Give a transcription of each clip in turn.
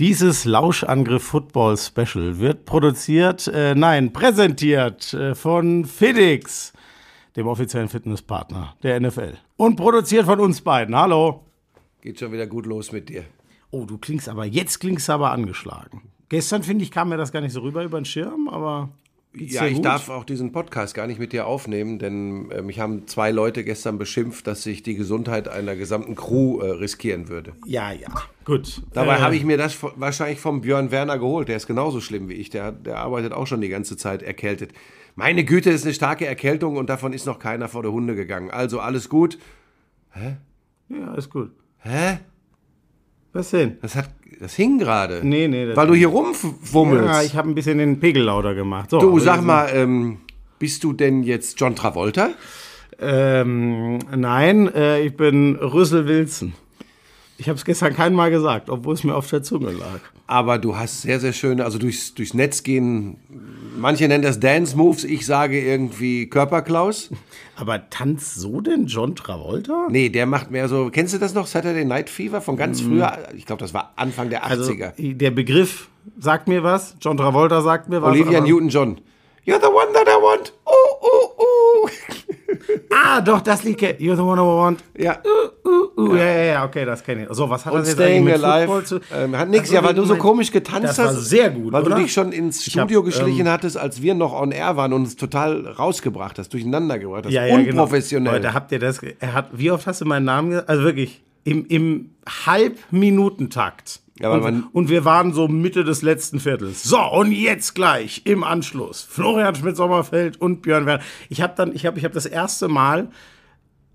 Dieses Lauschangriff Football Special wird produziert, äh, nein, präsentiert äh, von FedEx, dem offiziellen Fitnesspartner der NFL. Und produziert von uns beiden. Hallo. Geht schon wieder gut los mit dir. Oh, du klingst aber, jetzt klingst du aber angeschlagen. Gestern, finde ich, kam mir das gar nicht so rüber über den Schirm, aber. Ja, ich gut? darf auch diesen Podcast gar nicht mit dir aufnehmen, denn äh, mich haben zwei Leute gestern beschimpft, dass ich die Gesundheit einer gesamten Crew äh, riskieren würde. Ja, ja, gut. Dabei äh, habe ich mir das wahrscheinlich vom Björn Werner geholt. Der ist genauso schlimm wie ich. Der, der arbeitet auch schon die ganze Zeit erkältet. Meine Güte, ist eine starke Erkältung und davon ist noch keiner vor der Hunde gegangen. Also alles gut. Hä? Ja, alles gut. Hä? Was denn? Das, hat, das hing gerade. Nee, nee. Weil du hier rumwummelst. Ja, ich habe ein bisschen den Pegel lauter gemacht. So, du, sag mal, ähm, bist du denn jetzt John Travolta? Ähm, nein, äh, ich bin Rüssel Wilson. Ich habe es gestern kein Mal gesagt, obwohl es mir auf der Zunge lag. Aber du hast sehr, sehr schöne, also durchs, durchs Netz gehen, manche nennen das Dance Moves, ich sage irgendwie Körperklaus. Aber tanzt so denn John Travolta? Nee, der macht mehr so, kennst du das noch, Saturday Night Fever von ganz mm. früher? Ich glaube, das war Anfang der 80er. Also, der Begriff sagt mir was, John Travolta sagt mir was. Olivia Newton-John. You're the one that I want. Ah, doch, das Lied kennt You're the one I want. Ja. Uh, uh, uh. Ja, ja, ja, okay, das kenne ich. So, was hat Und das jetzt Staying mit Alive zu? Ähm, hat nichts, also, ja, weil du so komisch getanzt hast. Das war sehr gut, Weil oder? du dich schon ins Studio hab, geschlichen ähm, hattest, als wir noch on air waren und es total rausgebracht hast, durcheinander gebracht hast. Ja, ja, genau. Unprofessionell. Genau. Leute, habt ihr das, er hat, wie oft hast du meinen Namen gesagt? Also wirklich, im, im Halbminutentakt. Ja, und, und, wir waren so Mitte des letzten Viertels. So, und jetzt gleich im Anschluss Florian Schmidt-Sommerfeld und Björn Werner. Ich habe dann, ich habe ich hab das erste Mal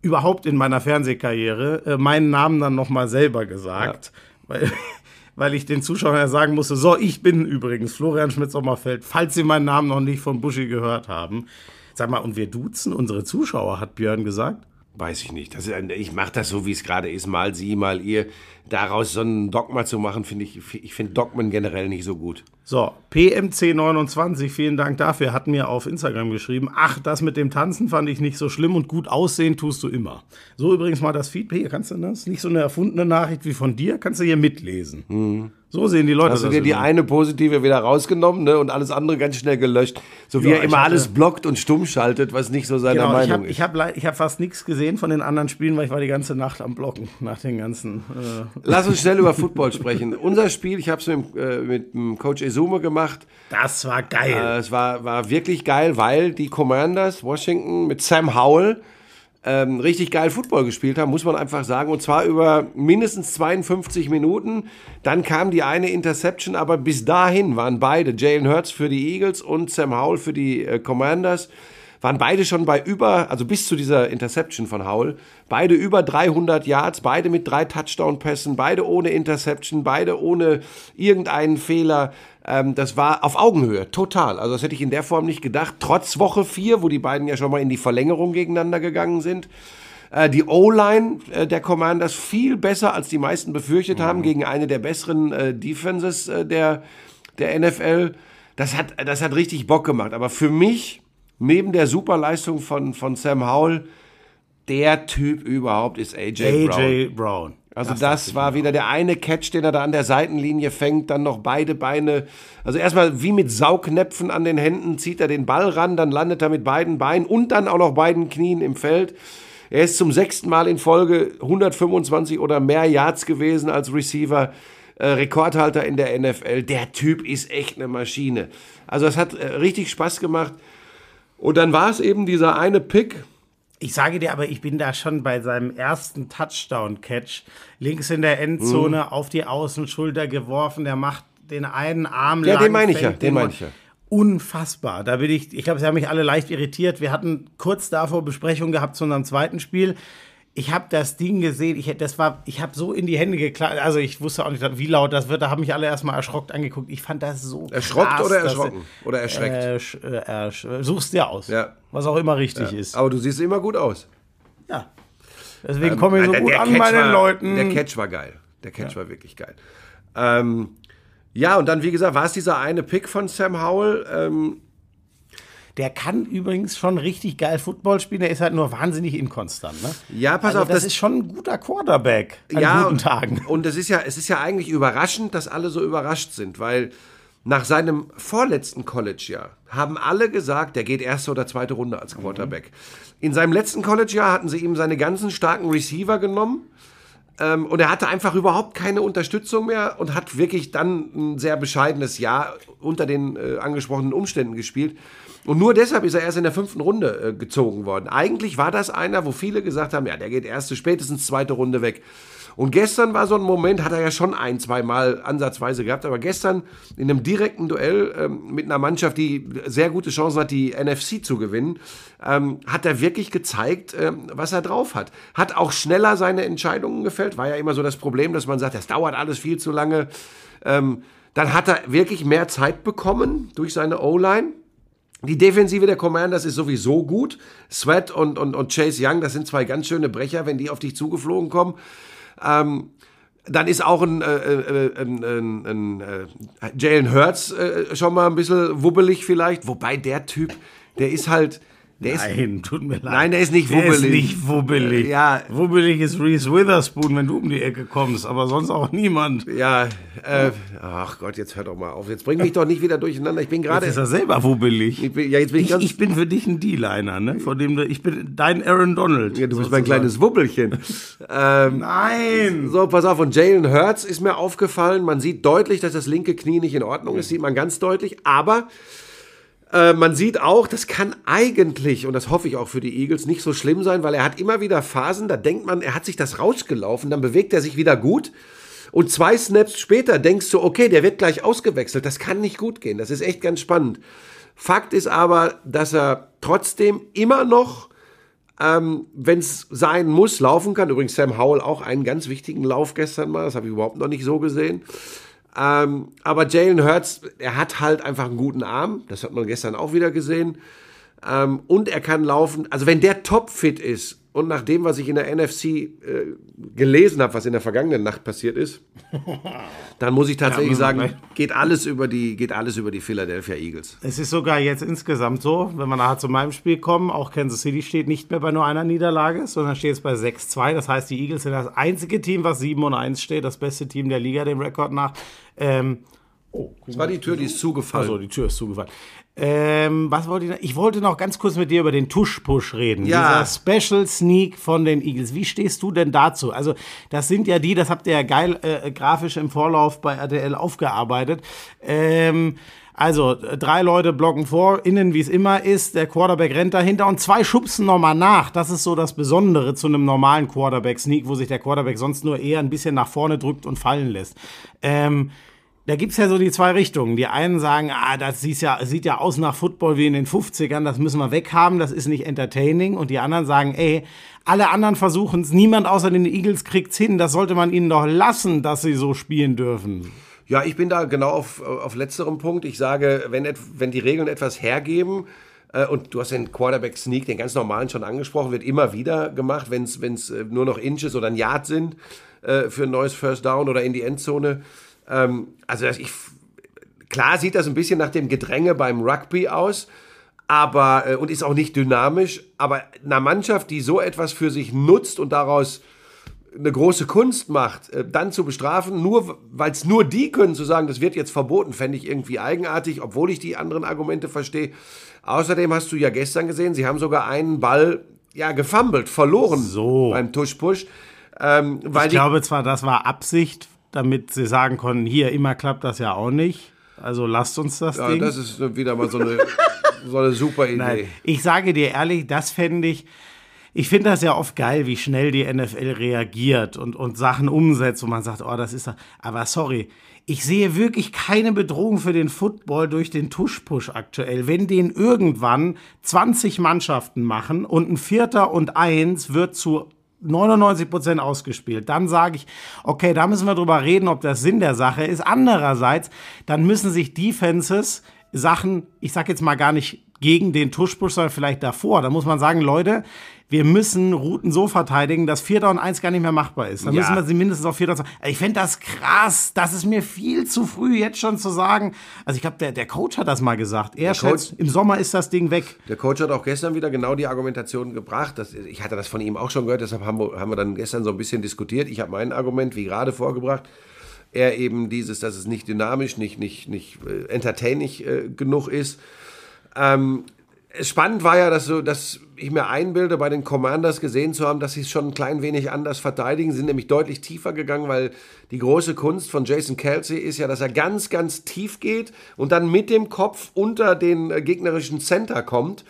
überhaupt in meiner Fernsehkarriere äh, meinen Namen dann nochmal selber gesagt, ja. weil, weil ich den Zuschauern ja sagen musste, so, ich bin übrigens Florian Schmidt-Sommerfeld, falls Sie meinen Namen noch nicht von Buschi gehört haben. Sag mal, und wir duzen unsere Zuschauer, hat Björn gesagt. Weiß ich nicht. Das ist, ich mache das so, wie es gerade ist. Mal sie, mal ihr. Daraus so ein Dogma zu machen, finde ich, ich finde Dogmen generell nicht so gut. So, PMC29, vielen Dank dafür, hat mir auf Instagram geschrieben. Ach, das mit dem Tanzen fand ich nicht so schlimm und gut aussehen tust du immer. So übrigens mal das Feedback. Hier kannst du das? Nicht so eine erfundene Nachricht wie von dir, kannst du hier mitlesen. Mhm. So sehen die Leute Hast du dir die eine positive wieder rausgenommen ne, und alles andere ganz schnell gelöscht. So wie ja, er immer hatte, alles blockt und stumm schaltet, was nicht so seine genau, Meinung ich hab, ist. Ich habe hab fast nichts gesehen von den anderen Spielen, weil ich war die ganze Nacht am Blocken nach den ganzen. Äh Lass uns schnell über Football sprechen. Unser Spiel, ich habe es mit, äh, mit dem Coach Esume gemacht. Das war geil. Äh, es war, war wirklich geil, weil die Commanders Washington mit Sam Howell ähm, richtig geil Football gespielt haben, muss man einfach sagen. Und zwar über mindestens 52 Minuten. Dann kam die eine Interception, aber bis dahin waren beide, Jalen Hurts für die Eagles und Sam Howell für die äh, Commanders, waren beide schon bei über, also bis zu dieser Interception von Howell, beide über 300 Yards, beide mit drei Touchdown-Pässen, beide ohne Interception, beide ohne irgendeinen Fehler. Ähm, das war auf Augenhöhe, total. Also das hätte ich in der Form nicht gedacht. Trotz Woche 4, wo die beiden ja schon mal in die Verlängerung gegeneinander gegangen sind. Äh, die O-Line äh, der Commanders viel besser, als die meisten befürchtet mhm. haben, gegen eine der besseren äh, Defenses äh, der, der NFL. Das hat, das hat richtig Bock gemacht. Aber für mich, neben der Superleistung von, von Sam Howell, der Typ überhaupt ist AJ, Brown. AJ Brown. Also das, das war wieder der eine Catch, den er da an der Seitenlinie fängt, dann noch beide Beine. Also erstmal wie mit Saugnäpfen an den Händen zieht er den Ball ran, dann landet er mit beiden Beinen und dann auch noch beiden Knien im Feld. Er ist zum sechsten Mal in Folge 125 oder mehr Yards gewesen als Receiver. Äh, Rekordhalter in der NFL. Der Typ ist echt eine Maschine. Also es hat äh, richtig Spaß gemacht. Und dann war es eben dieser eine Pick, ich sage dir aber, ich bin da schon bei seinem ersten Touchdown-Catch links in der Endzone mhm. auf die Außenschulter geworfen. Der macht den einen Arm Ja, den meine ich ja, den meine ich ja. Unfassbar. Da bin ich, ich glaube, sie haben mich alle leicht irritiert. Wir hatten kurz davor Besprechung gehabt zu unserem zweiten Spiel ich habe das Ding gesehen, ich, das war, ich habe so in die Hände geklappt, also ich wusste auch nicht, wie laut das wird, da haben mich alle erstmal erschrockt angeguckt. Ich fand das so Erschrockt krass, oder erschrocken? oder erschreckt? Äh, ersch suchst dir aus, ja. was auch immer richtig ja. ist. Aber du siehst immer gut aus. Ja. Deswegen ähm, komme ich so der, gut der an bei den Leuten. Der Catch war geil. Der Catch ja. war wirklich geil. Ähm, ja, und dann, wie gesagt, war es dieser eine Pick von Sam Howell. Ähm, Der kann übrigens schon richtig geil Football spielen, der ist halt nur wahnsinnig inkonstant. Ne? Ja, pass also auf. Das, das ist schon ein guter Quarterback an ja, guten Tagen. Und es ist ja, es ist ja eigentlich überraschend, dass alle so überrascht sind, weil nach seinem vorletzten College-Jahr haben alle gesagt, der geht erste oder zweite Runde als Quarterback. Mhm. In seinem letzten College-Jahr hatten sie ihm seine ganzen starken Receiver genommen ähm, und er hatte einfach überhaupt keine Unterstützung mehr und hat wirklich dann ein sehr bescheidenes Jahr unter den äh, angesprochenen Umständen gespielt. Und nur deshalb ist er erst in der fünften Runde äh, gezogen worden. Eigentlich war das einer, wo viele gesagt haben, ja, der geht erste, spätestens zweite Runde weg. Und gestern war so ein Moment, hat er ja schon ein, zwei Mal ansatzweise gehabt, aber gestern in einem direkten Duell ähm, mit einer Mannschaft, die sehr gute Chancen hat, die NFC zu gewinnen, ähm, hat er wirklich gezeigt, ähm, was er drauf hat. Hat auch schneller seine Entscheidungen gefällt, war ja immer so das Problem, dass man sagt, das dauert alles viel zu lange. Ähm, dann hat er wirklich mehr Zeit bekommen durch seine O-Line. Die Defensive der Commanders ist sowieso gut. Sweat und, und, und Chase Young, das sind zwei ganz schöne Brecher, wenn die auf dich zugeflogen kommen. Ähm, dann ist auch ein, äh, äh, ein, ein äh, Jalen Hurts äh, schon mal ein bisschen wubbelig vielleicht. Wobei der Typ, der ist halt, der Nein, ist, tut mir leid. Nein, der ist nicht wubbelig. Der ist nicht wubbelig. Ja. Wubbelig ist Reese Witherspoon, wenn du um die Ecke kommst, aber sonst auch niemand. Ja, äh, ach Gott, jetzt hör doch mal auf. Jetzt bring mich doch nicht wieder durcheinander. Ich bin gerade. Jetzt ist er selber wubbelig. Ich bin, ja, jetzt bin ich, ich, ganz, ich bin für dich ein D-Liner, ne? Von dem du, ich bin dein Aaron Donald. Ja, du bist mein kleines Wubbelchen. ähm, Nein! So, pass auf. Und Jalen Hurts ist mir aufgefallen. Man sieht deutlich, dass das linke Knie nicht in Ordnung ist. Sieht man ganz deutlich. Aber äh, man sieht auch, das kann eigentlich, und das hoffe ich auch für die Eagles, nicht so schlimm sein, weil er hat immer wieder Phasen, da denkt man, er hat sich das rausgelaufen, dann bewegt er sich wieder gut. Und zwei Snaps später denkst du, okay, der wird gleich ausgewechselt. Das kann nicht gut gehen. Das ist echt ganz spannend. Fakt ist aber, dass er trotzdem immer noch, ähm, wenn es sein muss, laufen kann. Übrigens Sam Howell auch einen ganz wichtigen Lauf gestern mal. Das habe ich überhaupt noch nicht so gesehen. Ähm, aber Jalen Hurts, er hat halt einfach einen guten Arm. Das hat man gestern auch wieder gesehen. Ähm, und er kann laufen. Also wenn der topfit ist und nach dem, was ich in der NFC äh, gelesen habe, was in der vergangenen Nacht passiert ist, dann muss ich tatsächlich ja, sagen, geht alles über die, geht alles über die Philadelphia Eagles. Es ist sogar jetzt insgesamt so, wenn wir nachher zu meinem Spiel kommen, auch Kansas City steht nicht mehr bei nur einer Niederlage, sondern steht jetzt bei 6-2. Das heißt, die Eagles sind das einzige Team, was 7 und 1 steht, das beste Team der Liga, dem Rekord nach. Ähm, Oh, das war die Tür, die ist zugefallen. Also die Tür ist zugefallen. Ähm, was wollte ich noch? Ich wollte noch ganz kurz mit dir über den Tush-Push reden. Ja. Dieser Special Sneak von den Eagles. Wie stehst du denn dazu? Also, das sind ja die, das habt ihr ja geil äh, grafisch im Vorlauf bei RTL aufgearbeitet. Ähm, also, drei Leute blocken vor, innen, wie es immer ist, der Quarterback rennt dahinter und zwei schubsen nochmal nach. Das ist so das Besondere zu einem normalen Quarterback-Sneak, wo sich der Quarterback sonst nur eher ein bisschen nach vorne drückt und fallen lässt. Ähm, da gibt's ja so die zwei Richtungen. Die einen sagen, ah, das sieht ja, sieht ja aus nach Football wie in den 50ern, das müssen wir weghaben, das ist nicht entertaining. Und die anderen sagen, ey, alle anderen versuchen es, niemand außer den Eagles kriegt's hin, das sollte man ihnen doch lassen, dass sie so spielen dürfen. Ja, ich bin da genau auf, auf letzterem Punkt. Ich sage, wenn, wenn die Regeln etwas hergeben, äh, und du hast den Quarterback Sneak, den ganz normalen schon angesprochen, wird immer wieder gemacht, wenn es äh, nur noch Inches oder ein Yard sind äh, für ein neues First Down oder in die Endzone. Ähm, also ich, klar sieht das ein bisschen nach dem Gedränge beim Rugby aus, aber äh, und ist auch nicht dynamisch. Aber einer Mannschaft, die so etwas für sich nutzt und daraus eine große Kunst macht, äh, dann zu bestrafen, nur weil es nur die können, zu sagen, das wird jetzt verboten, fände ich irgendwie eigenartig, obwohl ich die anderen Argumente verstehe. Außerdem hast du ja gestern gesehen, sie haben sogar einen Ball ja gefummelt, verloren so. beim Tush-Push. Ähm, ich glaube zwar, das war Absicht damit sie sagen konnten, hier, immer klappt das ja auch nicht. Also lasst uns das ja, Ding. Das ist wieder mal so eine, so eine super Idee. Nein, ich sage dir ehrlich, das fände ich, ich finde das ja oft geil, wie schnell die NFL reagiert und, und Sachen umsetzt, wo man sagt, oh, das ist das. Aber sorry, ich sehe wirklich keine Bedrohung für den Football durch den Tuschpush aktuell. Wenn den irgendwann 20 Mannschaften machen und ein Vierter und Eins wird zu 99 Prozent ausgespielt. Dann sage ich, okay, da müssen wir drüber reden, ob das Sinn der Sache ist. Andererseits, dann müssen sich Defenses Sachen, ich sag jetzt mal gar nicht gegen den Tuschbusch, sondern vielleicht davor. Da muss man sagen, Leute, wir müssen Routen so verteidigen, dass 4 und 1 gar nicht mehr machbar ist. Dann ja. müssen wir sie mindestens auf 4 Down. Ich finde das krass. Das ist mir viel zu früh, jetzt schon zu sagen. Also ich glaube, der, der Coach hat das mal gesagt. Er schätzt, im Sommer ist das Ding weg. Der Coach hat auch gestern wieder genau die Argumentation gebracht. Dass, ich hatte das von ihm auch schon gehört, deshalb haben wir, haben wir dann gestern so ein bisschen diskutiert. Ich habe mein Argument, wie gerade vorgebracht er eben dieses, dass es nicht dynamisch, nicht, nicht, nicht äh, entertaining äh, genug ist. Ähm, spannend war ja, dass, so, dass ich mir einbilde, bei den Commanders gesehen zu haben, dass sie es schon ein klein wenig anders verteidigen, sie sind nämlich deutlich tiefer gegangen, weil die große Kunst von Jason Kelsey ist ja, dass er ganz, ganz tief geht und dann mit dem Kopf unter den äh, gegnerischen Center kommt.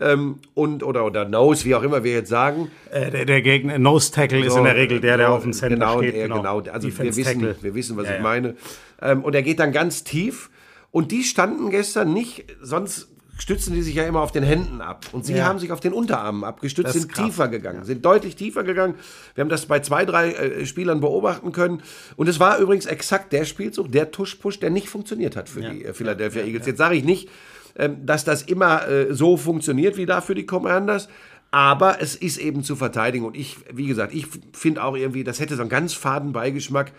Ähm, und oder oder Nose, wie auch immer wir jetzt sagen. Äh, der, der, Gegner Nose Tackle so, ist in der Regel der, der auf dem Center genau, steht. Er, genau, genau. Also wir wissen, wir wissen, was ja, ich meine. Ähm, und er geht dann ganz tief. Und die standen gestern nicht, sonst stützen die sich ja immer auf den Händen ab. Und sie ja. haben sich auf den Unterarmen abgestützt, sind krass. tiefer gegangen, ja. sind deutlich tiefer gegangen. Wir haben das bei zwei, drei äh, Spielern beobachten können. Und es war übrigens exakt der Spielzug, der Tusch-Push, der nicht funktioniert hat für ja. die äh, Philadelphia Eagles. Jetzt sage ich nicht, ähm, dass das immer äh, so funktioniert wie da für die Commanders. Aber es ist eben zu verteidigen. Und ich, wie gesagt, ich finde auch irgendwie, das hätte so einen ganz faden Beigeschmack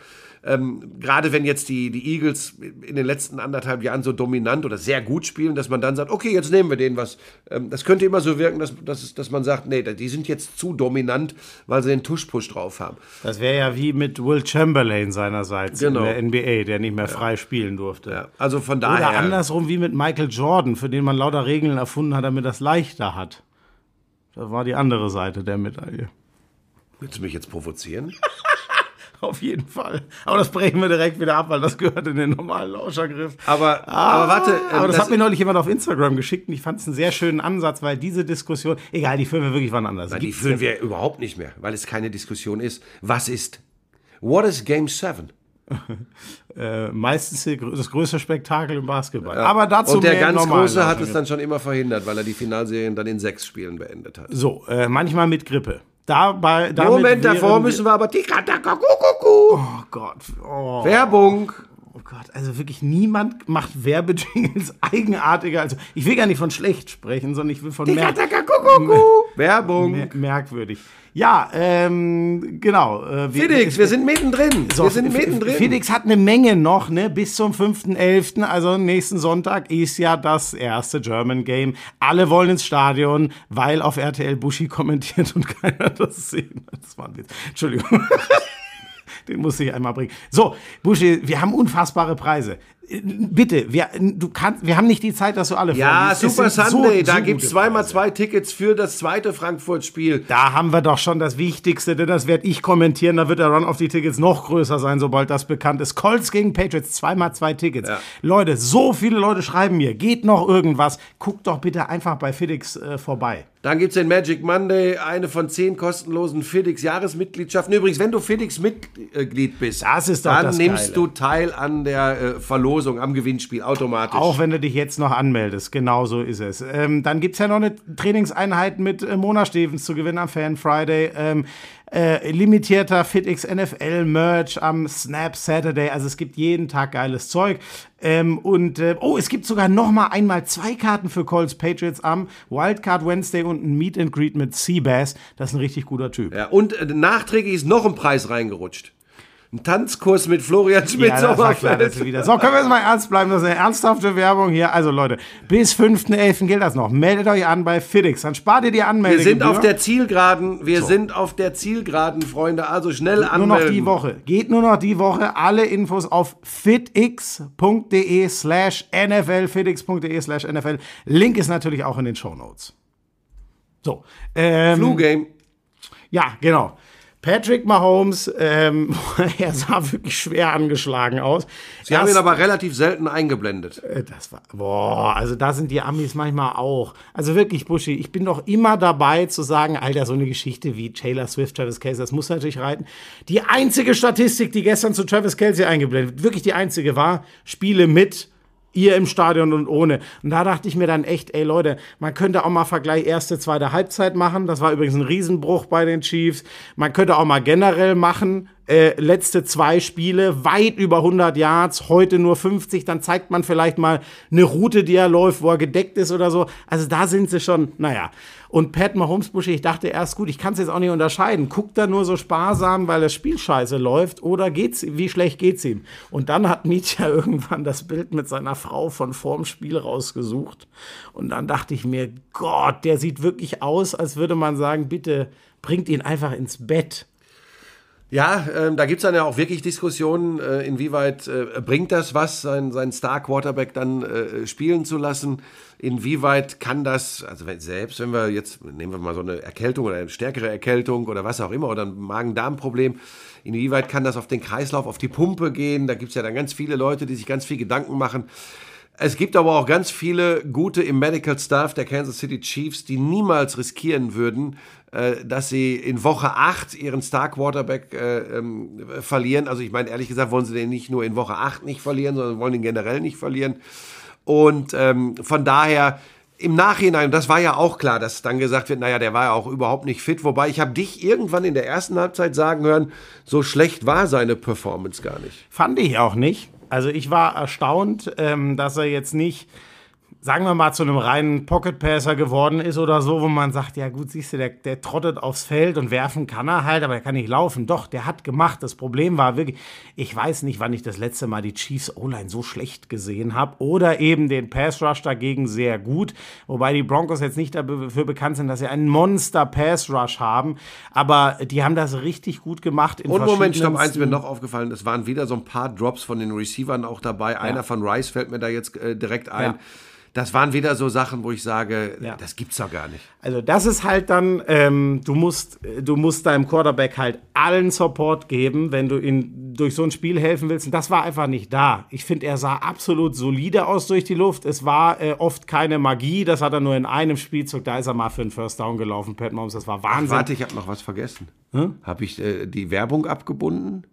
ähm, gerade wenn jetzt die, die Eagles in den letzten anderthalb Jahren so dominant oder sehr gut spielen, dass man dann sagt, okay, jetzt nehmen wir denen was. Ähm, das könnte immer so wirken, dass, dass, dass man sagt, nee, die sind jetzt zu dominant, weil sie den Tuschpush drauf haben. Das wäre ja wie mit Will Chamberlain seinerseits genau. in der NBA, der nicht mehr frei ja. spielen durfte. Ja. Also von daher. Oder andersrum wie mit Michael Jordan, für den man lauter Regeln erfunden hat, damit das leichter hat. Das war die andere Seite der Medaille. Willst du mich jetzt provozieren? Auf jeden Fall. Aber das brechen wir direkt wieder ab, weil das gehört in den normalen Lauschergriff. Aber, ah, aber warte. Ähm, aber das, das, hat mir neulich jemand auf Instagram geschickt und ich fand es einen sehr schönen Ansatz, weil diese Diskussion, egal, die führen wir wirklich wann anders. Nein, die führen wir überhaupt nicht mehr, weil es keine Diskussion ist. Was ist? What is Game 7? äh, meistens das größte Spektakel im Basketball. Ja. Aber dazu Und der ganz Große hat es dann schon immer verhindert, weil er die Finalserien dann in sechs Spielen beendet hat. So, äh, manchmal mit Grippe. Dabei, Moment, davor müssen wir aber Oh Gott. Oh. Werbung. Oh Gott, also wirklich niemand macht Werbejingles eigenartiger. Also ich will gar nicht von schlecht sprechen, sondern ich will von merk Werbung. Mer merkwürdig. Ja, ähm, genau. Äh, Felix, wir sind mittendrin. So, wir sind mittendrin. Felix hat eine Menge noch, ne? Bis zum 5.11., also nächsten Sonntag, ist ja das erste German Game. Alle wollen ins Stadion, weil auf RTL Bushi kommentiert und keiner das sehen. Das war ein Witz. Entschuldigung. Den muss ich einmal bringen. So, Buschi, wir haben unfassbare Preise. Bitte, wir, du kannst, wir haben nicht die Zeit, dass du alle Ja, Super Sunday, so, da so gibt es zweimal zwei Tickets für das zweite Frankfurt-Spiel. Da haben wir doch schon das Wichtigste, denn das werde ich kommentieren. Da wird der Run auf die Tickets noch größer sein, sobald das bekannt ist. Colts gegen Patriots, zweimal zwei Tickets. Ja. Leute, so viele Leute schreiben mir, geht noch irgendwas? Guckt doch bitte einfach bei FedEx äh, vorbei. Dann gibt es den Magic Monday, eine von zehn kostenlosen FedEx-Jahresmitgliedschaften. Übrigens, wenn du FedEx-Mitglied bist, das ist dann das nimmst Geile. du teil an der äh, Verlosung, am Gewinnspiel automatisch. Auch wenn du dich jetzt noch anmeldest, genau so ist es. Ähm, dann gibt es ja noch eine Trainingseinheit mit äh, Mona Stevens zu gewinnen am Fan Friday. Ähm, äh, limitierter FitX NFL Merch am Snap Saturday. Also es gibt jeden Tag geiles Zeug. Ähm, und äh, oh, es gibt sogar noch mal einmal zwei Karten für Colts Patriots am Wildcard Wednesday und ein Meet and Greet mit Seabass. Das ist ein richtig guter Typ. Ja, und äh, nachträglich ist noch ein Preis reingerutscht. Ein Tanzkurs mit Florian Schmidt. Ja, wieder. So, können wir jetzt mal ernst bleiben. Das ist eine ernsthafte Werbung hier. Also Leute, bis 5.11. gilt das noch. Meldet euch an bei FedEx. Dann spart ihr die Anmeldung. Wir sind auf der Zielgeraden. Wir so. sind auf der Zielgeraden, Freunde. Also schnell Geht anmelden. Nur noch die Woche. Geht nur noch die Woche. Alle Infos auf fitx.de slash NFL. fitx.de slash NFL. Link ist natürlich auch in den Show Notes. So. Ähm, Flu Game. Ja, genau. Patrick Mahomes, ähm, er sah wirklich schwer angeschlagen aus. Sie Erst, haben ihn aber relativ selten eingeblendet. Äh, das war, boah, also da sind die Amis manchmal auch. Also wirklich, Buschi, ich bin doch immer dabei zu sagen, Alter, so eine Geschichte wie Taylor Swift, Travis Kelsey, das muss natürlich reiten. Die einzige Statistik, die gestern zu Travis Kelsey eingeblendet, wirklich die einzige war, Spiele mit ihr im Stadion und ohne. Und da dachte ich mir dann echt, ey Leute, man könnte auch mal Vergleich erste, zweite Halbzeit machen. Das war übrigens ein Riesenbruch bei den Chiefs. Man könnte auch mal generell machen, äh, letzte zwei Spiele weit über 100 Yards, heute nur 50, dann zeigt man vielleicht mal eine Route, die er läuft, wo er gedeckt ist oder so. Also da sind sie schon, naja. Und Pat Mahomes Busche, ich dachte erst, gut, ich kann es jetzt auch nicht unterscheiden. Guckt er nur so sparsam, weil das Spiel scheiße läuft oder geht's, wie schlecht geht's ihm? Und dann hat Mietja irgendwann das Bild mit seiner Frau von vorm Spiel rausgesucht. Und dann dachte ich mir, Gott, der sieht wirklich aus, als würde man sagen, bitte bringt ihn einfach ins Bett. Ja, ähm, da gibt es dann ja auch wirklich Diskussionen, äh, inwieweit äh, bringt das was, seinen, seinen Star-Quarterback dann äh, spielen zu lassen. Inwieweit kann das, also wenn, selbst wenn wir jetzt, nehmen wir mal so eine Erkältung oder eine stärkere Erkältung oder was auch immer, oder ein Magen-Darm-Problem, inwieweit kann das auf den Kreislauf, auf die Pumpe gehen? Da gibt es ja dann ganz viele Leute, die sich ganz viel Gedanken machen. Es gibt aber auch ganz viele gute im Medical Staff der Kansas City Chiefs, die niemals riskieren würden, äh, dass sie in Woche 8 ihren Star Quarterback äh, ähm, verlieren. Also ich meine, ehrlich gesagt, wollen sie den nicht nur in Woche 8 nicht verlieren, sondern wollen ihn generell nicht verlieren. Und ähm, von daher im Nachhinein, das war ja auch klar, dass dann gesagt wird, naja, der war ja auch überhaupt nicht fit. Wobei ich habe dich irgendwann in der ersten Halbzeit sagen hören, so schlecht war seine Performance gar nicht. Fand ich auch nicht. Also ich war erstaunt, ähm, dass er jetzt nicht sagen wir mal, zu einem reinen Pocket-Passer geworden ist oder so, wo man sagt, ja gut, siehst du, der, der trottet aufs Feld und werfen kann er halt, aber er kann nicht laufen. Doch, der hat gemacht. Das Problem war wirklich, ich weiß nicht, wann ich das letzte Mal die Chiefs O-Line so schlecht gesehen habe oder eben den Pass-Rush dagegen sehr gut, wobei die Broncos jetzt nicht dafür bekannt sind, dass sie einen Monster-Pass-Rush haben, aber die haben das richtig gut gemacht. In und Moment, stopp, eins mir noch aufgefallen, es waren wieder so ein paar Drops von den Receivern auch dabei. Ja. Einer von Rice fällt mir da jetzt äh, direkt ein. Ja das waren wieder so Sachen, wo ich sage, ja. das gibt's doch gar nicht. Also das ist halt dann, ähm, du musst, du musst deinem Quarterback halt allen Support geben, wenn du ihn durch so ein Spiel helfen willst. Und das war einfach nicht da. Ich finde, er sah absolut solide aus durch die Luft. Es war äh, oft keine Magie. Das hat er nur in einem Spielzug. Da ist er mal für einen First Down gelaufen, Pat Mahomes. Das war Wahnsinn. Ach, warte, ich habe noch was vergessen. Hm? Habe ich äh, die Werbung abgebunden?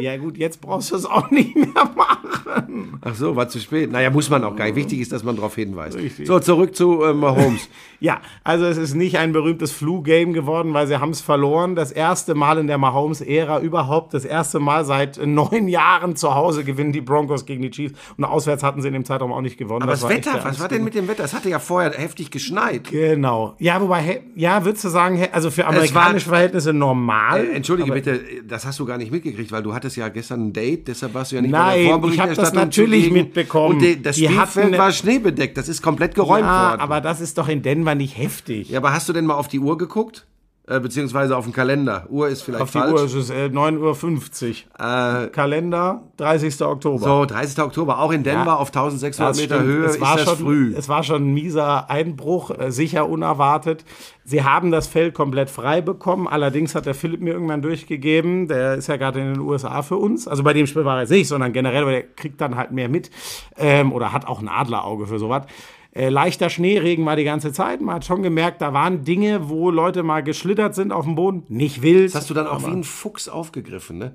Ja gut, jetzt brauchst du es auch nicht mehr machen. Ach so, war zu spät. Naja, muss man auch gar nicht. Wichtig ist, dass man darauf hinweist. Richtig. So, zurück zu äh, Mahomes. ja, also es ist nicht ein berühmtes Flu-Game geworden, weil sie haben es verloren. Das erste Mal in der Mahomes-Ära überhaupt. Das erste Mal seit neun Jahren zu Hause gewinnen die Broncos gegen die Chiefs. Und auswärts hatten sie in dem Zeitraum auch nicht gewonnen. Aber das, das Wetter, was war denn mit dem Wetter? Es hatte ja vorher heftig geschneit. Genau. Ja, wobei, ja, würdest du sagen, also für amerikanische war, Verhältnisse normal. Äh, entschuldige bitte, das hast du gar nicht mitgekriegt, weil du hattest ja gestern ein Date, deshalb warst du ja nicht Nein, bei der Vorberichterstattung. ich habe das natürlich mitbekommen. Und die, das die Spielfeld war schneebedeckt, das ist komplent geräumt ja, worden. aber das ist doch in Denver nicht heftig. Ja, aber hast du denn mal auf die Uhr geguckt? Äh, beziehungsweise auf den Kalender. Uhr ist vielleicht auf falsch. Auf die Uhr ist es äh, 9.50 Uhr. Äh, Kalender 30. Oktober. So, 30. Oktober. Auch in Denver ja, auf 1600 Meter stimmt. Höhe es war ist das schon, früh. Es war schon ein mieser Einbruch, äh, sicher unerwartet. Sie haben das Feld komplett frei bekommen. Allerdings hat der Philipp mir irgendwann durchgegeben, der ist ja gerade in den USA für uns. Also bei dem Spiel war er jetzt nicht, sondern generell, weil der kriegt dann halt mehr mit. Ähm, oder hat auch ein Adlerauge für sowas. Äh, leichter Schneeregen war die ganze Zeit. Man hat schon gemerkt, da waren Dinge, wo Leute mal geschlittert sind auf dem Boden. Nicht wild. Das hast du dann auch wie ein Fuchs aufgegriffen, ne?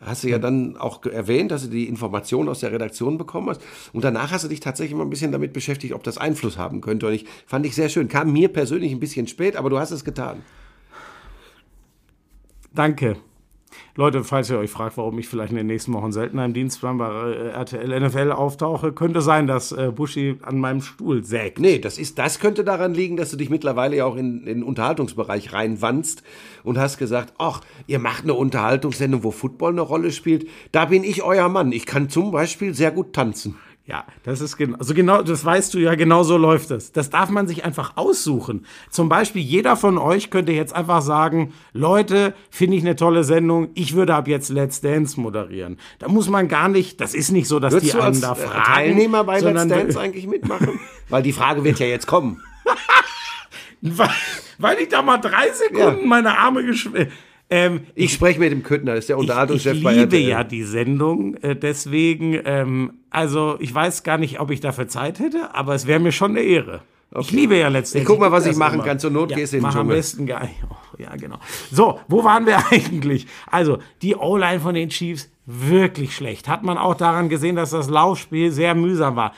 Hast du ja dann auch erwähnt, dass du die Informationen aus der Redaktion bekommen hast. Und danach hast du dich tatsächlich mal ein bisschen damit beschäftigt, ob das Einfluss haben könnte. Und ich fand ich sehr schön. Kam mir persönlich ein bisschen spät, aber du hast es getan. Danke. Leute, falls ihr euch fragt, warum ich vielleicht in den nächsten Wochen seltener im Dienstplan bei äh, RTL NFL auftauche, könnte sein, dass äh, Buschi an meinem Stuhl sägt. Nee, das, ist, das könnte daran liegen, dass du dich mittlerweile ja auch in, in den Unterhaltungsbereich reinwandst und hast gesagt, ach, ihr macht eine Unterhaltungssendung, wo Football eine Rolle spielt. Da bin ich euer Mann. Ich kann zum Beispiel sehr gut tanzen. Ja, das ist genau, also genau, das weißt du ja, genau so läuft es. Das darf man sich einfach aussuchen. Zum Beispiel, jeder von euch könnte jetzt einfach sagen, Leute, finde ich eine tolle Sendung, ich würde ab jetzt Let's Dance moderieren. Da muss man gar nicht, das ist nicht so, dass Würdest die einen da äh, fragen. Teilnehmer bei Let's Dance eigentlich mitmachen? Weil die Frage wird ja jetzt kommen. weil, weil ich da mal drei Sekunden ja. meine Arme geschwellt ähm, ich, ich spreche mit dem Küttner, ist der Unterhaltungschef bei RTL. Ich liebe ja die Sendung, äh, deswegen, ähm, also ich weiß gar nicht, ob ich dafür Zeit hätte, aber es wäre mir schon eine Ehre. Okay. Ich liebe ja letztendlich. Ich guck mal, was ich machen immer. kann. Zur Not ja, gehst du in den Dschungel. am besten gar nicht. Oh, ja, genau. So, wo waren wir eigentlich? Also, die O-Line von den Chiefs, wirklich schlecht. Hat man auch daran gesehen, dass das Laufspiel sehr mühsam war.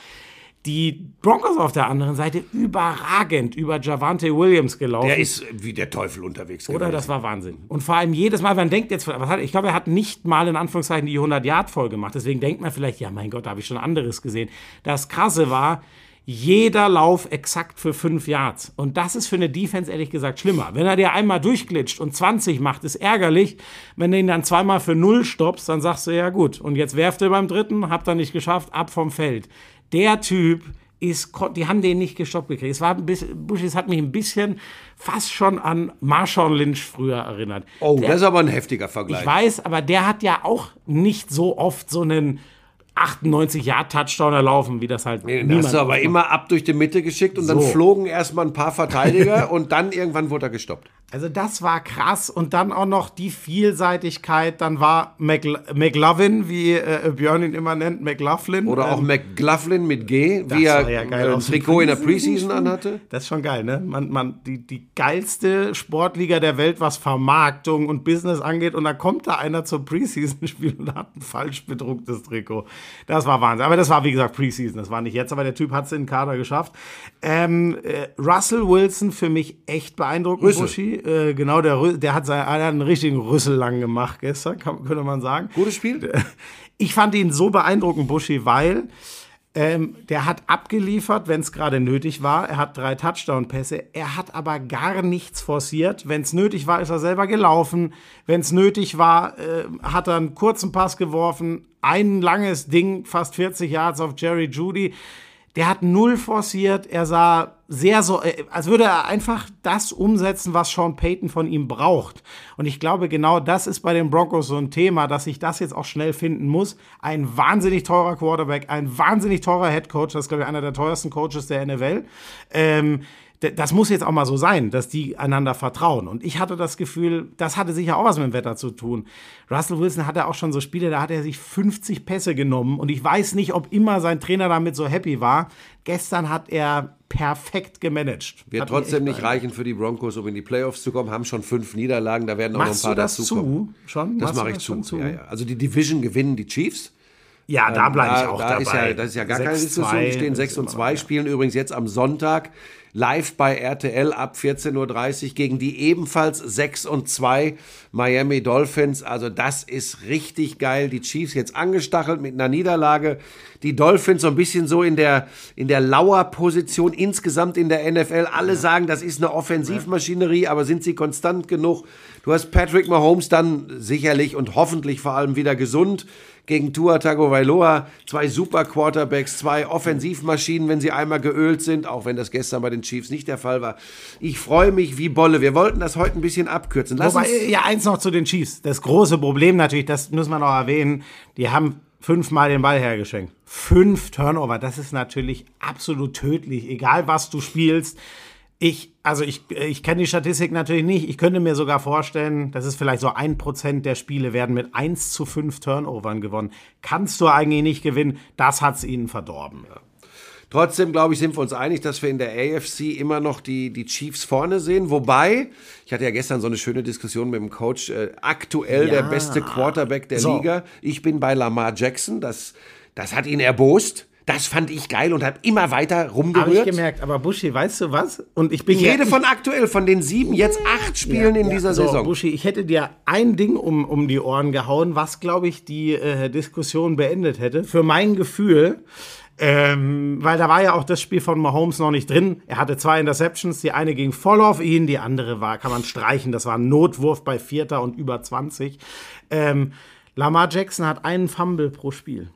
Die Broncos auf der anderen Seite überragend über Javante Williams gelaufen. Der ist wie der Teufel unterwegs gewesen. Oder das war Wahnsinn. Und vor allem jedes Mal, man denkt jetzt, was hat, ich glaube, er hat nicht mal in Anführungszeichen die 100 Yard voll gemacht. Deswegen denkt man vielleicht, ja, mein Gott, da habe ich schon anderes gesehen. Das Krasse war, jeder Lauf exakt für 5 Yards. Und das ist für eine Defense ehrlich gesagt schlimmer. Wenn er dir einmal durchglitscht und 20 macht, ist ärgerlich. Wenn du ihn dann zweimal für 0 stoppst, dann sagst du, ja gut. Und jetzt werft er beim dritten, habt ihr nicht geschafft, ab vom Feld der Typ ist, die haben den nicht gestoppt gekriegt. Es war ein bisschen, Bushis hat mich ein bisschen fast schon an Marshawn Lynch früher erinnert. Oh, der, das ist aber ein heftiger Vergleich. Ich weiß, aber der hat ja auch nicht so oft so einen 98 Yard Touchdown erlaufen, wie das halt. Nee, den hast du aber immer ab durch die Mitte geschickt und so. dann flogen erstmal ein paar Verteidiger und dann irgendwann wurde er gestoppt. Also das war krass und dann auch noch die Vielseitigkeit. Dann war McL McLovin, wie äh, Björn ihn immer nennt, McLaughlin. Oder ähm, auch McLaughlin mit G, wie er ja geil ein Trikot in der Preseason anhatte. Das ist schon geil, ne? Man, man, die, die geilste Sportliga der Welt, was Vermarktung und Business angeht. Und dann kommt da einer zum Preseason-Spiel und hat ein falsch bedrucktes Trikot. Das war Wahnsinn. Aber das war, wie gesagt, Preseason. Das war nicht jetzt, aber der Typ hat es in den Kader geschafft. Ähm, äh, Russell Wilson für mich echt beeindruckend, Rüssel. Buschi. Äh, genau, der, der hat, seinen, hat einen richtigen Rüssel lang gemacht gestern, kann, könnte man sagen. Gutes Spiel. Ich fand ihn so beeindruckend, Buschi, weil ähm, der hat abgeliefert, wenn es gerade nötig war. Er hat drei Touchdown-Pässe. Er hat aber gar nichts forciert. Wenn es nötig war, ist er selber gelaufen. Wenn es nötig war, äh, hat er einen kurzen Pass geworfen. Ein langes Ding, fast 40 Yards auf Jerry Judy. Der hat null forciert. Er sah sehr so, äh, als würde er einfach das umsetzen, was Sean Payton von ihm braucht. Und ich glaube, genau das ist bei den Broncos so ein Thema, dass ich das jetzt auch schnell finden muss. Ein wahnsinnig teurer Quarterback, ein wahnsinnig teurer Head Coach, das ist, glaube ich, einer der teuersten Coaches der NFL. Ähm, das muss jetzt auch mal so sein, dass die einander vertrauen. Und ich hatte das Gefühl, das hatte sicher auch was mit dem Wetter zu tun. Russell Wilson hatte auch schon so Spiele, da hat er sich 50 Pässe genommen. Und ich weiß nicht, ob immer sein Trainer damit so happy war. Gestern hat er perfekt gemanagt. Wird trotzdem nicht reichen für die Broncos, um in die Playoffs zu kommen. Haben schon fünf Niederlagen, da werden auch Machst noch ein paar dazu kommen. Schon? Das mache ich zu. zu? Ja, ja. Also die Division gewinnen die Chiefs. Ja, da bleibe ich auch da dabei. Ist ja, das ist ja gar 6, keine Diskussion. Die stehen 6 und 2, spielen übrigens jetzt am Sonntag live bei RTL ab 14.30 Uhr gegen die ebenfalls 6 und 2 Miami Dolphins. Also das ist richtig geil. Die Chiefs jetzt angestachelt mit einer Niederlage. Die Dolphins so ein bisschen so in der, in der Lauerposition insgesamt in der NFL. Alle sagen, das ist eine Offensivmaschinerie, aber sind sie konstant genug? Du hast Patrick Mahomes dann sicherlich und hoffentlich vor allem wieder gesund gegen Tua Tagovailoa. Zwei super Quarterbacks, zwei Offensivmaschinen, wenn sie einmal geölt sind, auch wenn das gestern bei den Chiefs nicht der Fall war. Ich freue mich wie Bolle. Wir wollten das heute ein bisschen abkürzen. Lass Wobei, ja, eins noch zu den Chiefs. Das große Problem natürlich, das muss man noch erwähnen, die haben fünfmal den Ball hergeschenkt. Fünf Turnover, das ist natürlich absolut tödlich, egal was du spielst. Ich, also ich, ich kenne die Statistik natürlich nicht. Ich könnte mir sogar vorstellen, dass es vielleicht so ein Prozent der Spiele werden mit 1 zu 5 Turnovern gewonnen. Kannst du eigentlich nicht gewinnen. Das hat es ihnen verdorben. Ja. Trotzdem, glaube ich, sind wir uns einig, dass wir in der AFC immer noch die, die Chiefs vorne sehen. Wobei, ich hatte ja gestern so eine schöne Diskussion mit dem Coach, äh, aktuell ja. der beste Quarterback der so. Liga. Ich bin bei Lamar Jackson. Das, das hat ihn erbost. Das fand ich geil und habe immer weiter rumgerührt. Habe ich gemerkt, aber Buschi, weißt du was? Und ich bin ich rede von aktuell, von den sieben, jetzt acht Spielen ja, in ja. dieser so, Saison. Buschi, ich hätte dir ein Ding um, um die Ohren gehauen, was, glaube ich, die äh, Diskussion beendet hätte. Für mein Gefühl. Ähm, weil da war ja auch das Spiel von Mahomes noch nicht drin. Er hatte zwei Interceptions, die eine ging voll auf ihn, die andere war, kann man streichen, das war ein Notwurf bei Vierter und über 20. Ähm, Lamar Jackson hat einen Fumble pro Spiel.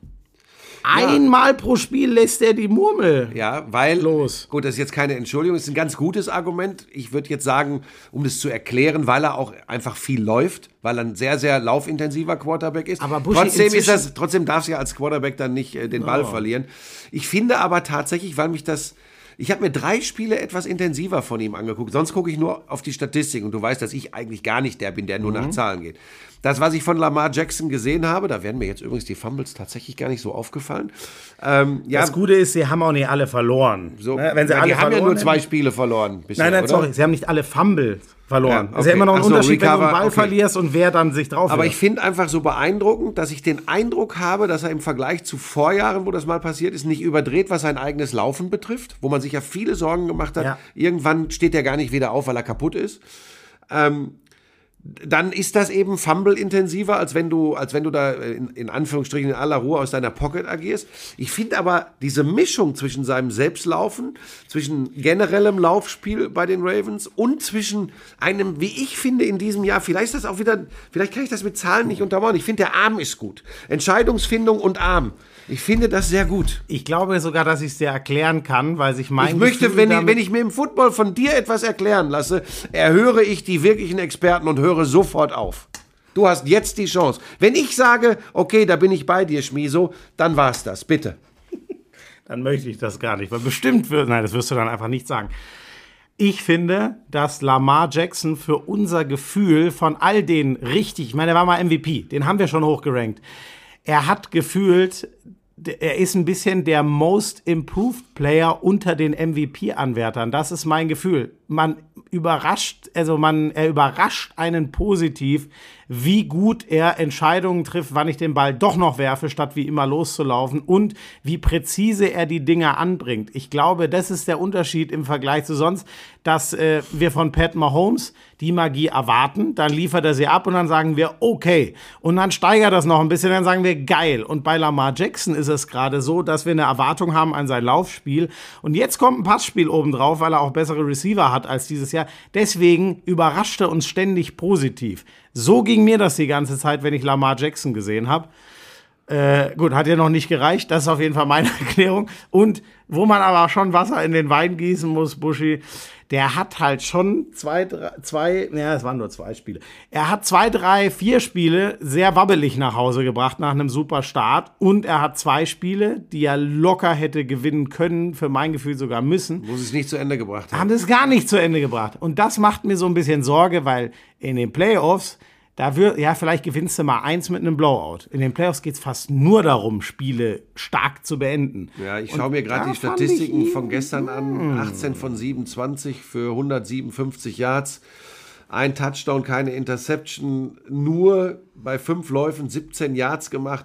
Einmal pro Spiel lässt er die Murmel. Ja, weil. Los. Gut, das ist jetzt keine Entschuldigung, das ist ein ganz gutes Argument. Ich würde jetzt sagen, um das zu erklären, weil er auch einfach viel läuft, weil er ein sehr, sehr laufintensiver Quarterback ist. Aber Buschi trotzdem ist das, trotzdem darf ja als Quarterback dann nicht äh, den Ball oh. verlieren. Ich finde aber tatsächlich, weil mich das ich habe mir drei Spiele etwas intensiver von ihm angeguckt. Sonst gucke ich nur auf die Statistik und du weißt, dass ich eigentlich gar nicht der bin, der nur mhm. nach Zahlen geht. Das, was ich von Lamar Jackson gesehen habe, da werden mir jetzt übrigens die Fumbles tatsächlich gar nicht so aufgefallen. Ähm, ja, das Gute ist, sie haben auch nicht alle verloren. So, ne? Wenn sie ja, alle die haben ja nur zwei Spiele verloren. Bisher, nein, nein, oder? sorry, sie haben nicht alle Fumbles verloren. Ja, okay. Ist ja immer noch ein so, Unterschied, recover, wenn du einen Ball okay. verlierst und wer dann sich drauf Aber ich finde einfach so beeindruckend, dass ich den Eindruck habe, dass er im Vergleich zu Vorjahren, wo das mal passiert ist, nicht überdreht, was sein eigenes Laufen betrifft, wo man sich ja viele Sorgen gemacht hat. Ja. Irgendwann steht er gar nicht wieder auf, weil er kaputt ist. Ähm, dann ist das eben Fumble-intensiver, als wenn du, als wenn du da in, in, Anführungsstrichen in aller Ruhe aus deiner Pocket agierst. Ich finde aber diese Mischung zwischen seinem Selbstlaufen, zwischen generellem Laufspiel bei den Ravens und zwischen einem, wie ich finde, in diesem Jahr, vielleicht ist das auch wieder, vielleicht kann ich das mit Zahlen nicht untermauern. Ich finde, der Arm ist gut. Entscheidungsfindung und Arm. Ich finde das sehr gut. Ich glaube sogar, dass ich es dir erklären kann, weil sich mein. Ich möchte, wenn ich, wenn ich mir im Football von dir etwas erklären lasse, erhöre ich die wirklichen Experten und höre sofort auf. Du hast jetzt die Chance. Wenn ich sage, okay, da bin ich bei dir, Schmiso, dann war's das. Bitte. dann möchte ich das gar nicht, weil bestimmt wird. Nein, das wirst du dann einfach nicht sagen. Ich finde, dass Lamar Jackson für unser Gefühl von all den richtig, ich meine, er war mal MVP, den haben wir schon hochgerankt. Er hat gefühlt er ist ein bisschen der Most Improved Player unter den MVP-Anwärtern. Das ist mein Gefühl. Man überrascht, also man, er überrascht einen positiv, wie gut er Entscheidungen trifft, wann ich den Ball doch noch werfe, statt wie immer loszulaufen und wie präzise er die Dinger anbringt. Ich glaube, das ist der Unterschied im Vergleich zu sonst, dass äh, wir von Pat Mahomes die Magie erwarten, dann liefert er sie ab und dann sagen wir okay und dann steigert das noch ein bisschen, dann sagen wir geil. Und bei Lamar Jackson ist es gerade so, dass wir eine Erwartung haben an sein Laufspiel und jetzt kommt ein Passspiel obendrauf, weil er auch bessere Receiver hat als dieses Jahr. Deswegen überrascht er uns ständig positiv. So ging mir das die ganze Zeit, wenn ich Lamar Jackson gesehen habe. Äh, gut, hat ja noch nicht gereicht. Das ist auf jeden Fall meine Erklärung. Und wo man aber schon Wasser in den Wein gießen muss, Buschi, der hat halt schon zwei, drei, zwei, ja, es waren nur zwei Spiele. Er hat zwei, drei, vier Spiele sehr wabbelig nach Hause gebracht nach einem super Start. Und er hat zwei Spiele, die er locker hätte gewinnen können, für mein Gefühl sogar müssen. Wo sie es nicht zu Ende gebracht haben. Haben es gar nicht zu Ende gebracht. Und das macht mir so ein bisschen Sorge, weil in den Playoffs da wird, ja, vielleicht gewinnst du mal eins mit einem Blowout. In den Playoffs geht es fast nur darum, Spiele stark zu beenden. Ja, ich schaue mir gerade die Statistiken von gestern an. 18 von 27 für 157 Yards. Ein Touchdown, keine Interception. Nur bei fünf Läufen 17 Yards gemacht.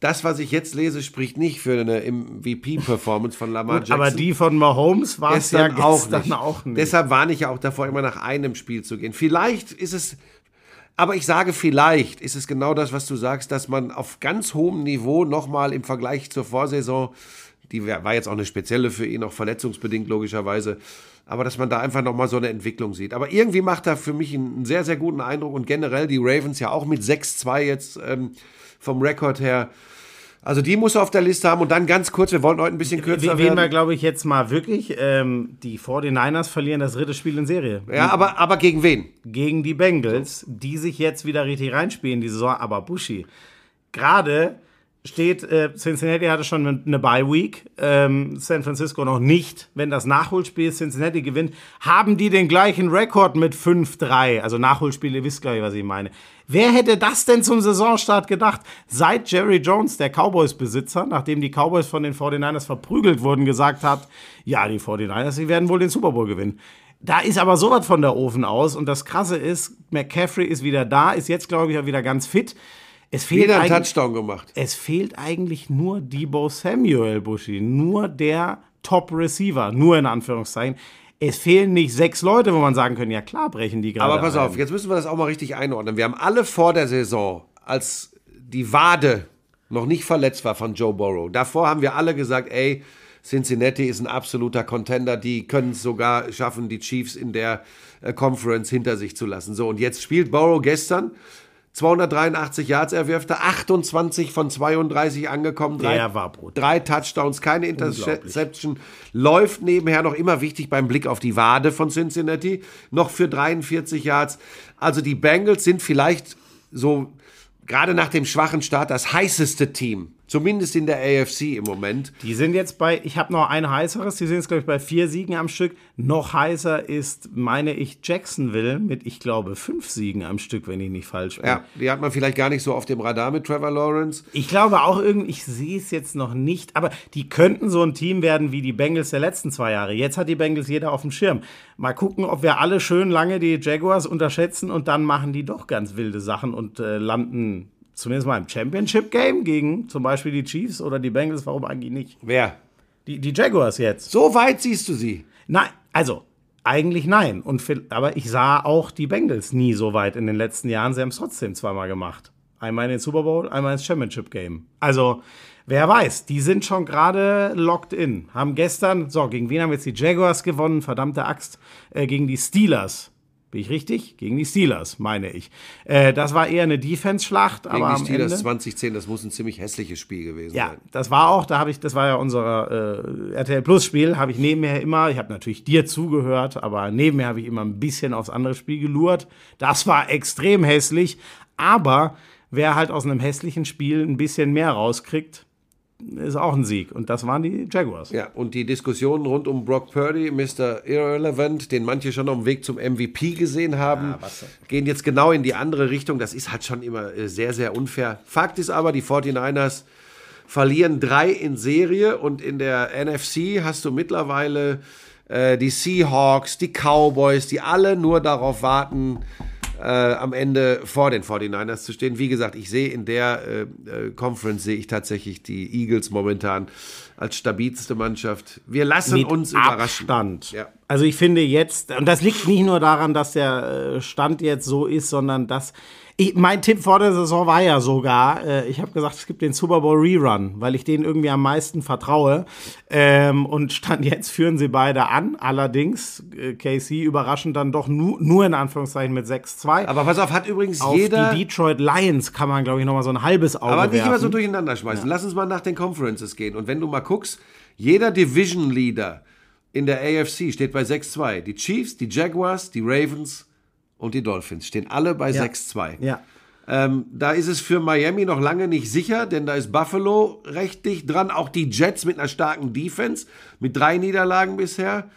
Das, was ich jetzt lese, spricht nicht für eine MVP-Performance von Lamar Jackson. Aber die von Mahomes war es ja auch nicht. auch nicht. Deshalb warne ich ja auch davor, immer nach einem Spiel zu gehen. Vielleicht ist es aber ich sage, vielleicht ist es genau das, was du sagst, dass man auf ganz hohem Niveau nochmal im Vergleich zur Vorsaison, die war jetzt auch eine spezielle für ihn, auch verletzungsbedingt logischerweise, aber dass man da einfach nochmal so eine Entwicklung sieht. Aber irgendwie macht er für mich einen sehr, sehr guten Eindruck und generell die Ravens ja auch mit 6-2 jetzt ähm, vom Rekord her also die muss er auf der Liste haben und dann ganz kurz, wir wollten heute ein bisschen kürzer Wen werden. wir, glaube ich, jetzt mal wirklich, ähm, die 49ers verlieren das dritte Spiel in Serie. Ja, aber, aber gegen wen? Gegen die Bengals, die sich jetzt wieder richtig reinspielen, die Saison. Aber Bushi, gerade steht, äh, Cincinnati hatte schon eine, Bye-Week, ähm, San Francisco noch nicht. Wenn das Nachholspiel Cincinnati gewinnt, haben die den gleichen Rekord mit 5-3. Also Nachholspiel, ihr wisst, glaube ich, was ich meine. Wer hätte das denn zum Saisonstart gedacht? Seit Jerry Jones, der Cowboys-Besitzer, nachdem die Cowboys von den 49ers verprügelt wurden, gesagt hat, ja, die 49ers, die werden wohl den Super Bowl gewinnen. Da ist aber sowas von der Ofen aus. Und das Krasse ist, McCaffrey ist wieder da, ist jetzt, glaube ich, auch wieder ganz fit. Es fehlt Wieder einen Touchdown gemacht. Es fehlt eigentlich nur Debo Samuel, Buschi. Nur der Top-Receiver. Nur in Anführungszeichen es fehlen nicht sechs Leute, wo man sagen kann, ja klar brechen die gerade. Aber pass ein. auf, jetzt müssen wir das auch mal richtig einordnen. Wir haben alle vor der Saison, als die Wade noch nicht verletzt war von Joe Burrow, davor haben wir alle gesagt, ey, Cincinnati ist ein absoluter Contender, die können es sogar schaffen, die Chiefs in der äh, Conference hinter sich zu lassen. So, und jetzt spielt Burrow gestern 283 Yards erwirfte, 28 von 32 angekommen. Drei, Der war brutal. Drei Touchdowns, keine Interception. Läuft nebenher noch immer wichtig beim Blick auf die Wade von Cincinnati. Noch für 43 Yards. Also die Bengals sind vielleicht so gerade nach dem schwachen Start das heißeste Team Zumindest in der AFC im Moment. Die sind jetzt bei, ich habe noch ein heißeres, die sind jetzt, glaube ich, bei vier Siegen am Stück. Noch heißer ist, meine ich, Jacksonville mit, ich glaube, fünf Siegen am Stück, wenn ich nicht falsch bin. Ja, die hat man vielleicht gar nicht so auf dem Radar mit Trevor Lawrence. Ich glaube auch irgendwie, ich sehe es jetzt noch nicht, aber die könnten so ein Team werden wie die Bengals der letzten zwei Jahre. Jetzt hat die Bengals jeder auf dem Schirm. Mal gucken, ob wir alle schön lange die Jaguars unterschätzen und dann machen die doch ganz wilde Sachen und äh, landen zumindest mal im Championship-Game gegen zum Beispiel die Chiefs oder die Bengals, warum eigentlich nicht? Wer? Die, die Jaguars jetzt. So weit siehst du sie? Nein, also eigentlich nein. Und, aber ich sah auch die Bengals nie so weit in den letzten Jahren. Sie haben es trotzdem zweimal gemacht. Einmal in den Super Bowl, einmal ins Championship Game. Also, wer weiß, die sind schon gerade locked in. Haben gestern, so, gegen wen haben jetzt die Jaguars gewonnen? Verdammte Axt. Äh, gegen die Steelers. Bin ich richtig? Gegen die Steelers, meine ich. Äh, das war eher eine Defense-Schlacht. Gegen aber die Steelers Ende, 2010, das muss ein ziemlich hässliches Spiel gewesen ja, sein. Ja, das war auch, da habe ich, das war ja unser äh, RTL Plus-Spiel, habe ich nebenher immer, ich habe natürlich dir zugehört, aber nebenher habe ich immer ein bisschen aufs andere Spiel gelurrt. Das war extrem hässlich, aber wer halt aus einem hässlichen Spiel ein bisschen mehr rauskriegt, ist auch ein Sieg. Und das waren die Jaguars. Ja, und die Diskussionen rund um Brock Purdy, Mr. Irrelevant, den manche schon auf dem Weg zum MVP gesehen haben, ja, gehen jetzt genau in die andere Richtung. Das ist halt schon immer äh, sehr, sehr unfair. Fakt ist aber, die 49ers verlieren drei in Serie und in der NFC hast du mittlerweile äh, die Seahawks, die Cowboys, die alle nur darauf warten, äh, am Ende vor den 49ers zu stehen. Wie gesagt, ich sehe in der äh, äh, Conference sehe ich tatsächlich die Eagles momentan als stabilste Mannschaft. Wir lassen Mit uns überraschen. Abstand. Ja. Also ich finde jetzt, und das liegt nicht nur daran, dass der äh, Stand jetzt so ist, sondern dass ich, mein Tipp vor der Saison war ja sogar, äh, ich habe gesagt, es gibt den Super Bowl Rerun, weil ich denen irgendwie am meisten vertraue. Ähm, und stand jetzt führen sie beide an. Allerdings, äh, KC überraschend dann doch nu, nur in Anführungszeichen mit 6-2. Aber pass auf, hat übrigens auf jeder. Die Detroit Lions kann man, glaube ich, nochmal so ein halbes Auge Aber nicht werfen. immer so durcheinander schmeißen. Ja. Lass uns mal nach den Conferences gehen. Und wenn du mal guckst, jeder Division Leader in der AFC steht bei 6-2. Die Chiefs, die Jaguars, die Ravens und die Dolphins stehen alle bei ja. 6-2. Ja. Ähm, da ist es für Miami noch lange nicht sicher, denn da ist Buffalo recht dicht dran. Auch die Jets mit einer starken Defense, mit drei Niederlagen bisher.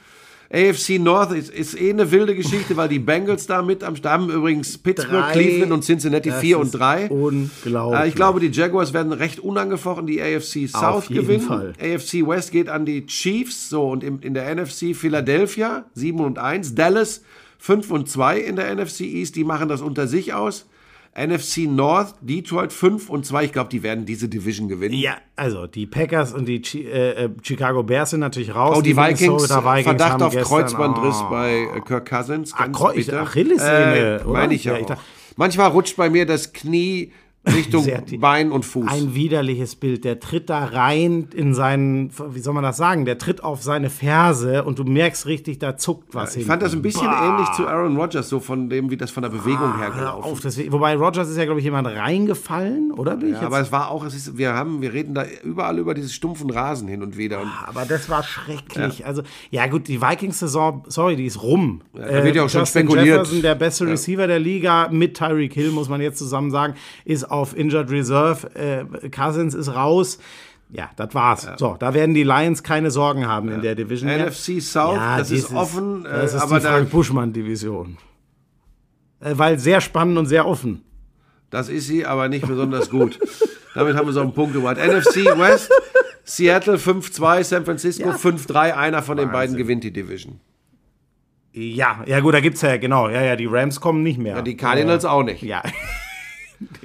AFC North ist, ist eh eine wilde Geschichte, weil die Bengals da mit am Stamm übrigens Pittsburgh, drei, Cleveland und Cincinnati 4 und 3. Unglaublich. Äh, ich glaube, die Jaguars werden recht unangefochten die AFC South Auf jeden gewinnen. Fall. AFC West geht an die Chiefs, so und in, in der NFC Philadelphia 7 und 1, Dallas 5 und 2 in der NFC East, die machen das unter sich aus. NFC North, Detroit 5 und 2. Ich glaube, die werden diese Division gewinnen. Ja, also die Packers und die äh, äh, Chicago Bears sind natürlich raus. Oh, die, die Vikings, Vikings Verdacht auf Kreuzbandriss oh. bei äh, Kirk Cousins. Ganz Ach, Achillessehne, äh, Meine ich ja auch. Manchmal rutscht bei mir das Knie Richtung Bein und Fuß. Ein widerliches Bild. Der tritt da rein in seinen, wie soll man das sagen? Der tritt auf seine Ferse und du merkst richtig, da zuckt was ja, Ich fand das ein bisschen bah. ähnlich zu Aaron Rodgers, so von dem, wie das von der Bewegung ah, her gelaufen auf, Wobei Rodgers ist ja, glaube ich, jemand reingefallen, oder? Ja, aber es war auch, es ist, wir haben, wir reden da überall über dieses stumpfen Rasen hin und wieder. Und ah, aber das war schrecklich. Ja. Also, ja gut, die Vikings-Saison, sorry, die ist rum. Ja, da wird ja auch schon Justin spekuliert. Jefferson, der beste Receiver der Liga, mit Tyreek Hill, muss man jetzt zusammen sagen, ist auf Injured Reserve. Äh, Cousins ist raus. Ja, das war's. Ja. So, da werden die Lions keine Sorgen haben ja. in der Division. NFC South, ja, das ist offen. Äh, das ist aber die Frank Buschmann-Division. Äh, weil sehr spannend und sehr offen. Das ist sie, aber nicht besonders gut. Damit haben wir so einen Punkt gemacht. NFC West, Seattle 5-2, San Francisco ja. 5-3. Einer von Wahnsinn. den beiden gewinnt die Division. Ja, ja gut, da gibt's ja, genau, ja, ja, die Rams kommen nicht mehr. Ja, die Cardinals auch nicht. Ja.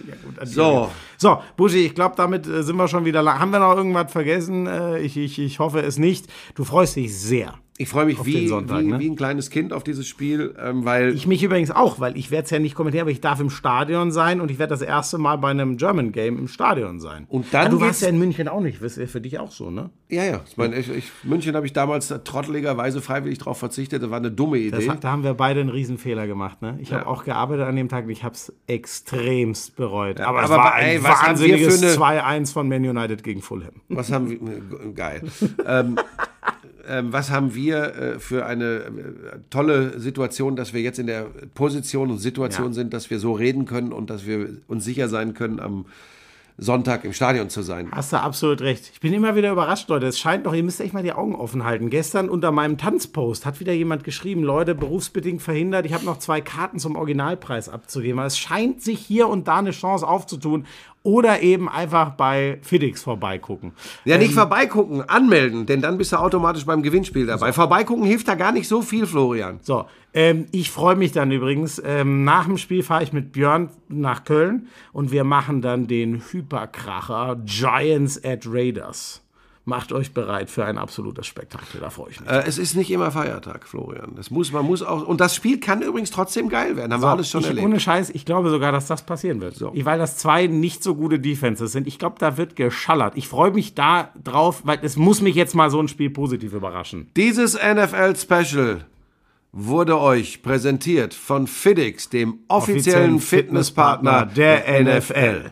Ja, gut, so. So, Buschi, ich glaube, damit äh, sind wir schon wieder lang. Haben wir noch irgendwas vergessen? Äh, ich, ich, ich hoffe es nicht. Du freust dich sehr. Ich freue mich wie, Sonntag, wie, ne? wie, ein kleines Kind auf dieses Spiel, ähm, weil. Ich mich übrigens auch, weil ich werde es ja nicht kommentieren, aber ich darf im Stadion sein und ich werde das erste Mal bei einem German Game im Stadion sein. Und dann. Ja, du warst ja in München auch nicht, ist für dich auch so, ne? Ja, ja. Ich meine, ich, ich, München habe ich damals trotteligerweise freiwillig darauf verzichtet. Das war eine dumme Idee. Das, da haben wir beide einen Riesenfehler gemacht, ne? Ich ja. habe auch gearbeitet an dem Tag und ich habe es extremst bereut. Ja, aber, aber es war ein ey, wahnsinniges 2-1 von Man United gegen Fulham. Was haben wir. Geil. ähm, ähm, was haben wir äh, für eine äh, tolle Situation, dass wir jetzt in der Position und Situation ja. sind, dass wir so reden können und dass wir uns sicher sein können am Sonntag im Stadion zu sein. Hast du absolut recht. Ich bin immer wieder überrascht, Leute. Es scheint doch, ihr müsst echt mal die Augen offen halten. Gestern unter meinem Tanzpost hat wieder jemand geschrieben, Leute, berufsbedingt verhindert, ich habe noch zwei Karten zum Originalpreis abzugeben. Es scheint sich hier und da eine Chance aufzutun oder eben einfach bei FedEx vorbeigucken. Ja, nicht ähm, vorbeigucken, anmelden, denn dann bist du automatisch beim Gewinnspiel dabei. So. Vorbeigucken hilft da gar nicht so viel, Florian. So, ähm, ich freue mich dann übrigens. Ähm, nach dem Spiel fahre ich mit Björn nach Köln und wir machen dann den Hyperkracher Giants at Raiders macht euch bereit für ein absolutes Spektakel. Da freue ich mich. Äh, es ist nicht immer Feiertag, Florian. Das muss, man muss auch. Und das Spiel kann übrigens trotzdem geil werden. Haben so, wir alles schon ich, erlebt. Ohne Scheiß, ich glaube sogar, dass das passieren wird. So. Weil das zwei nicht so gute Defenses sind. Ich glaube, da wird geschallert. Ich freue mich da drauf, weil es muss mich jetzt mal so ein Spiel positiv überraschen. Dieses NFL-Special wurde euch präsentiert von FIDIX, dem offiziellen, offiziellen Fitnesspartner der NFL. NFL.